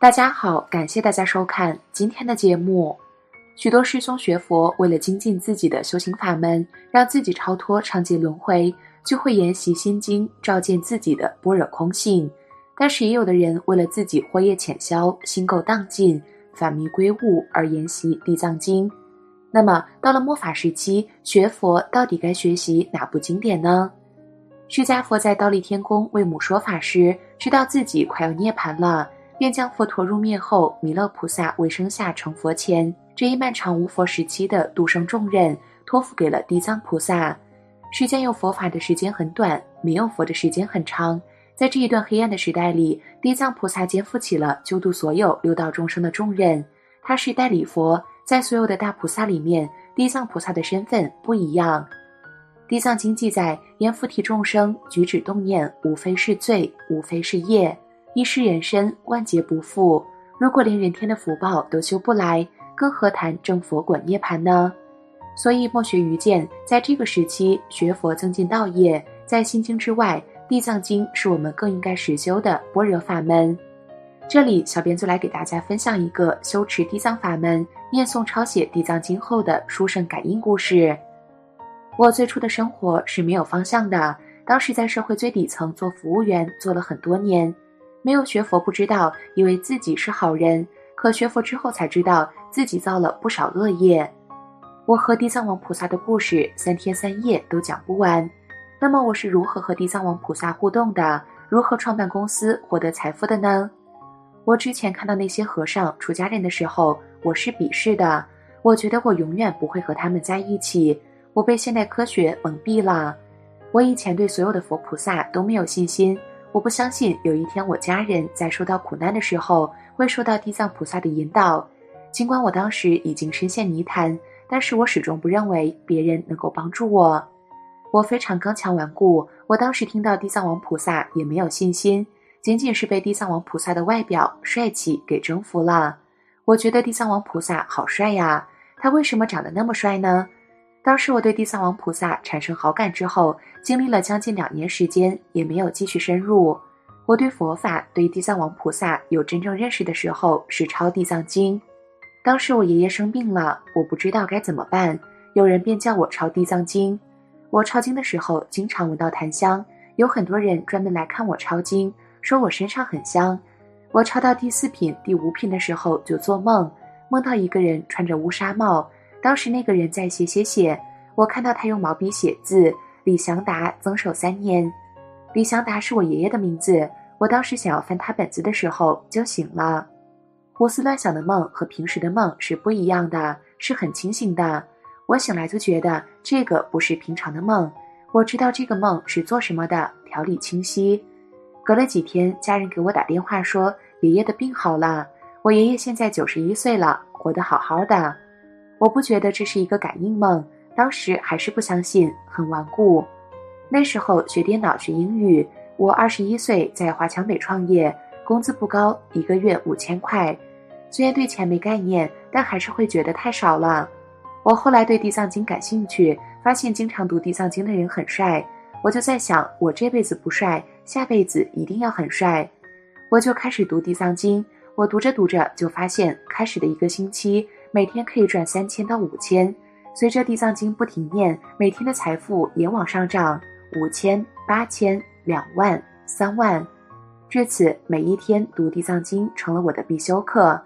大家好，感谢大家收看今天的节目。许多师兄学佛，为了精进自己的修行法门，让自己超脱长劫轮回，就会研习心经，照见自己的般若空性。但是也有的人为了自己惑业浅消，心垢荡尽，反迷归悟而研习地藏经。那么到了末法时期，学佛到底该学习哪部经典呢？释迦佛在倒立天宫为母说法时，知道自己快要涅槃了。便将佛陀入灭后，弥勒菩萨为生下成佛前这一漫长无佛时期的度生重任，托付给了地藏菩萨。世间有佛法的时间很短，没有佛的时间很长。在这一段黑暗的时代里，地藏菩萨肩负起了救度所有六道众生的重任。他是代理佛，在所有的大菩萨里面，地藏菩萨的身份不一样。地藏经记载，阎浮提众生举止动念，无非是罪，无非是业。一世人身，万劫不复。如果连人天的福报都修不来，更何谈正佛滚涅盘呢？所以莫学愚见，在这个时期学佛增进道业，在心经之外，地藏经是我们更应该实修的般若法门。这里，小编就来给大家分享一个修持地藏法门、念诵抄写地藏经后的殊胜感应故事。我最初的生活是没有方向的，当时在社会最底层做服务员，做了很多年。没有学佛不知道，以为自己是好人，可学佛之后才知道自己造了不少恶业。我和地藏王菩萨的故事三天三夜都讲不完。那么我是如何和地藏王菩萨互动的？如何创办公司获得财富的呢？我之前看到那些和尚出家人的时候，我是鄙视的。我觉得我永远不会和他们在一起。我被现代科学蒙蔽了。我以前对所有的佛菩萨都没有信心。我不相信有一天我家人在受到苦难的时候会受到地藏菩萨的引导。尽管我当时已经深陷泥潭，但是我始终不认为别人能够帮助我。我非常刚强顽固。我当时听到地藏王菩萨也没有信心，仅仅是被地藏王菩萨的外表帅气给征服了。我觉得地藏王菩萨好帅呀，他为什么长得那么帅呢？当时我对地藏王菩萨产生好感之后，经历了将近两年时间，也没有继续深入。我对佛法、对地藏王菩萨有真正认识的时候是抄地藏经。当时我爷爷生病了，我不知道该怎么办，有人便叫我抄地藏经。我抄经的时候经常闻到檀香，有很多人专门来看我抄经，说我身上很香。我抄到第四品、第五品的时候就做梦，梦到一个人穿着乌纱帽。当时那个人在写写写，我看到他用毛笔写字。李祥达增寿三年，李祥达是我爷爷的名字。我当时想要翻他本子的时候就醒了。胡思乱想的梦和平时的梦是不一样的，是很清醒的。我醒来就觉得这个不是平常的梦。我知道这个梦是做什么的，条理清晰。隔了几天，家人给我打电话说爷爷的病好了。我爷爷现在九十一岁了，活得好好的。我不觉得这是一个感应梦，当时还是不相信，很顽固。那时候学电脑学英语，我二十一岁在华强北创业，工资不高，一个月五千块。虽然对钱没概念，但还是会觉得太少了。我后来对地藏经感兴趣，发现经常读地藏经的人很帅，我就在想，我这辈子不帅，下辈子一定要很帅。我就开始读地藏经，我读着读着就发现，开始的一个星期。每天可以赚三千到五千，随着地藏经不停念，每天的财富也往上涨，五千、八千、两万、三万。至此，每一天读地藏经成了我的必修课。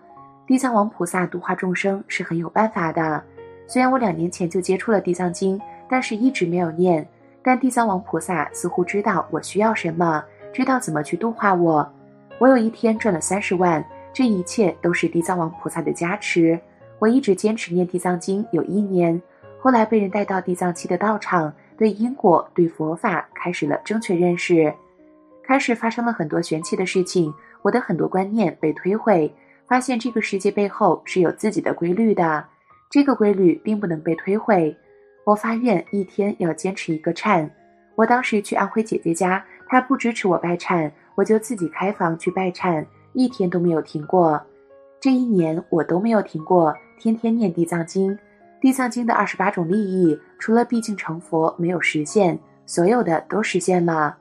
地藏王菩萨度化众生是很有办法的。虽然我两年前就接触了地藏经，但是一直没有念。但地藏王菩萨似乎知道我需要什么，知道怎么去度化我。我有一天赚了三十万，这一切都是地藏王菩萨的加持。我一直坚持念地藏经有一年，后来被人带到地藏期的道场，对因果、对佛法开始了正确认识，开始发生了很多玄奇的事情。我的很多观念被推毁，发现这个世界背后是有自己的规律的，这个规律并不能被推毁。我发愿一天要坚持一个忏。我当时去安徽姐姐家，她不支持我拜忏，我就自己开房去拜忏，一天都没有停过。这一年我都没有停过，天天念地藏经。地藏经的二十八种利益，除了毕竟成佛没有实现，所有的都实现了。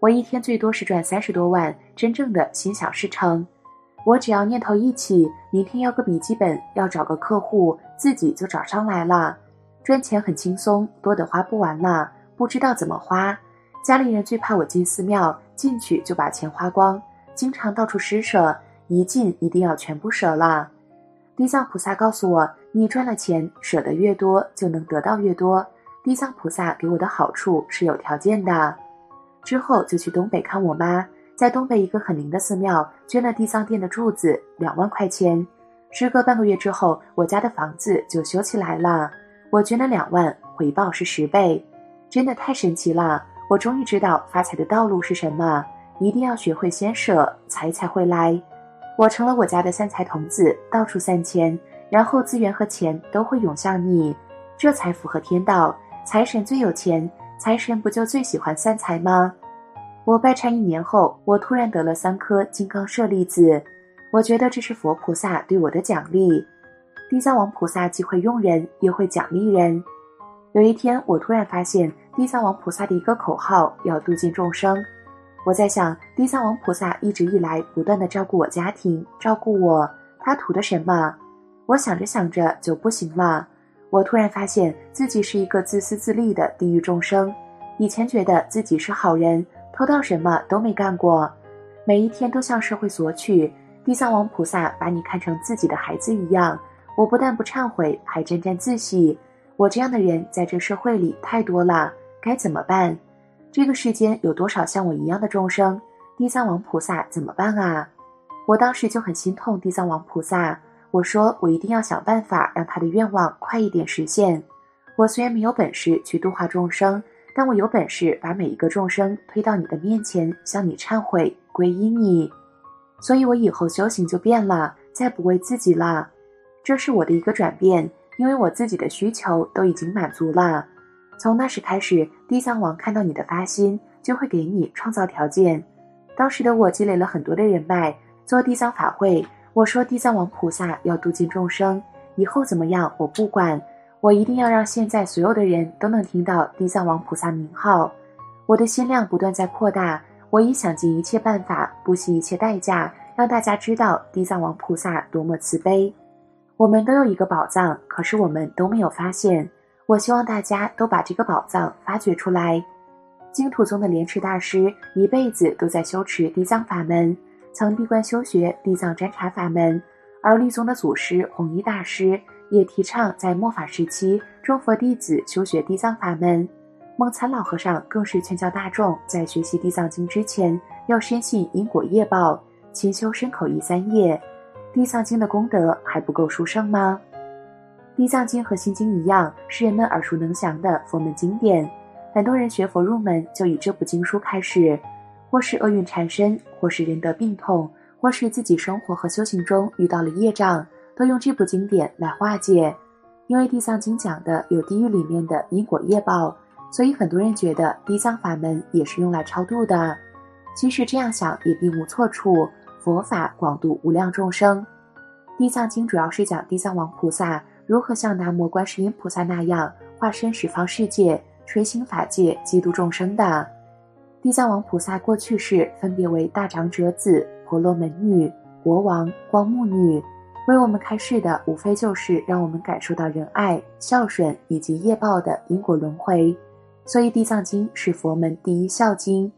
我一天最多是赚三十多万，真正的心想事成。我只要念头一起，明天要个笔记本，要找个客户，自己就找上来了。赚钱很轻松，多的花不完了，不知道怎么花。家里人最怕我进寺庙，进去就把钱花光，经常到处施舍，一进一定要全部舍了。地藏菩萨告诉我。你赚了钱，舍得越多，就能得到越多。地藏菩萨给我的好处是有条件的。之后就去东北看我妈，在东北一个很灵的寺庙捐了地藏殿的柱子，两万块钱。时隔半个月之后，我家的房子就修起来了。我捐了两万，回报是十倍，真的太神奇了！我终于知道发财的道路是什么，一定要学会先舍，财才会来。我成了我家的三财童子，到处散钱。然后资源和钱都会涌向你，这才符合天道。财神最有钱，财神不就最喜欢散财吗？我拜忏一年后，我突然得了三颗金刚舍利子，我觉得这是佛菩萨对我的奖励。地藏王菩萨既会用人，也会奖励人。有一天，我突然发现地藏王菩萨的一个口号要度尽众生。我在想，地藏王菩萨一直以来不断的照顾我家庭，照顾我，他图的什么？我想着想着就不行了，我突然发现自己是一个自私自利的地狱众生。以前觉得自己是好人，偷盗什么都没干过，每一天都向社会索取。地藏王菩萨把你看成自己的孩子一样，我不但不忏悔，还沾沾自喜。我这样的人在这社会里太多了，该怎么办？这个世间有多少像我一样的众生？地藏王菩萨怎么办啊？我当时就很心痛地藏王菩萨。我说，我一定要想办法让他的愿望快一点实现。我虽然没有本事去度化众生，但我有本事把每一个众生推到你的面前，向你忏悔，皈依你。所以，我以后修行就变了，再不为自己了。这是我的一个转变，因为我自己的需求都已经满足了。从那时开始，地藏王看到你的发心，就会给你创造条件。当时的我积累了很多的人脉，做地藏法会。我说地藏王菩萨要度尽众生，以后怎么样我不管，我一定要让现在所有的人都能听到地藏王菩萨名号。我的心量不断在扩大，我已想尽一切办法，不惜一切代价，让大家知道地藏王菩萨多么慈悲。我们都有一个宝藏，可是我们都没有发现。我希望大家都把这个宝藏发掘出来。净土宗的莲池大师一辈子都在修持地藏法门。曾闭关修学地藏占察法门，而律宗的祖师弘一大师也提倡在末法时期众佛弟子修学地藏法门。梦参老和尚更是劝教大众在学习地藏经之前要深信因果业报，勤修身口意三业。地藏经的功德还不够殊胜吗？地藏经和心经一样，是人们耳熟能详的佛门经典，很多人学佛入门就以这部经书开始。或是厄运缠身，或是人得病痛，或是自己生活和修行中遇到了业障，都用这部经典来化解。因为地藏经讲的有地狱里面的因果业报，所以很多人觉得地藏法门也是用来超度的。其实这样想也并无错处，佛法广度无量众生。地藏经主要是讲地藏王菩萨如何像南无观世音菩萨那样化身十方世界，垂行法界，济度众生的。地藏王菩萨过去世分别为大长者子、婆罗门女、国王、光目女，为我们开示的无非就是让我们感受到仁爱、孝顺以及业报的因果轮回。所以，地藏经是佛门第一孝经。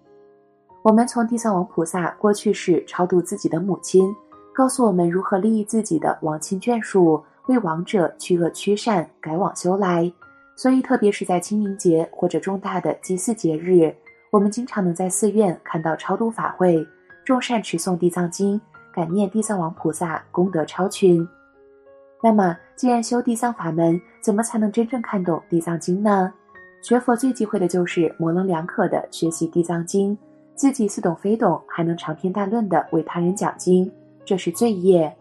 我们从地藏王菩萨过去世超度自己的母亲，告诉我们如何利益自己的亡亲眷属，为亡者驱恶驱善，改往修来。所以，特别是在清明节或者重大的祭祀节日。我们经常能在寺院看到超度法会，众善持诵地藏经，感念地藏王菩萨功德超群。那么，既然修地藏法门，怎么才能真正看懂地藏经呢？学佛最忌讳的就是模棱两可的学习地藏经，自己似懂非懂，还能长篇大论的为他人讲经，这是罪业。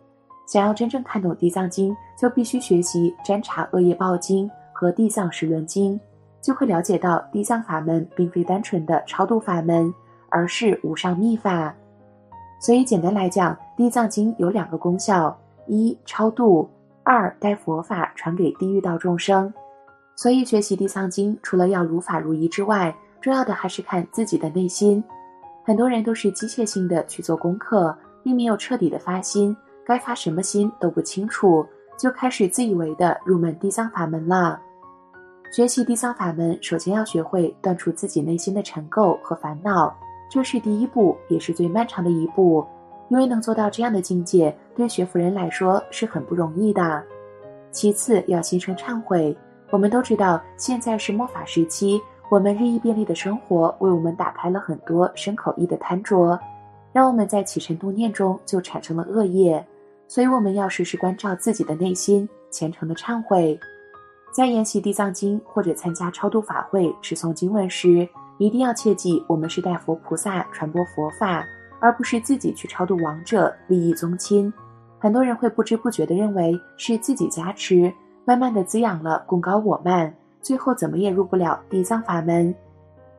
想要真正看懂《地藏经》，就必须学习《占察恶业报经》和《地藏十轮经》，就会了解到地藏法门并非单纯的超度法门，而是无上秘法。所以简单来讲，《地藏经》有两个功效：一超度，二带佛法传给地狱道众生。所以学习《地藏经》，除了要如法如仪之外，重要的还是看自己的内心。很多人都是机械性的去做功课，并没有彻底的发心。该发什么心都不清楚，就开始自以为的入门地藏法门了。学习地藏法门，首先要学会断除自己内心的尘垢和烦恼，这是第一步，也是最漫长的一步。因为能做到这样的境界，对学佛人来说是很不容易的。其次要心生忏悔。我们都知道，现在是末法时期，我们日益便利的生活为我们打开了很多身口意的贪着，让我们在起尘度念中就产生了恶业。所以我们要时时关照自己的内心，虔诚的忏悔。在研习地藏经或者参加超度法会、持诵经文时，一定要切记，我们是代佛菩萨传播佛法，而不是自己去超度亡者、利益宗亲。很多人会不知不觉地认为是自己加持，慢慢的滋养了功高我慢，最后怎么也入不了地藏法门。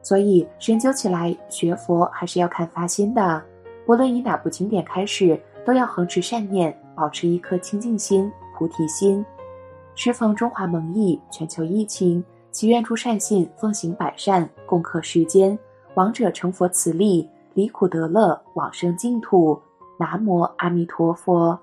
所以深究起来，学佛还是要看发心的，不论以哪部经典开始，都要恒持善念。保持一颗清净心、菩提心。适逢中华蒙疫、全球疫情，祈愿诸善信奉行百善，共克世间，亡者成佛慈利，离苦得乐，往生净土。南无阿弥陀佛。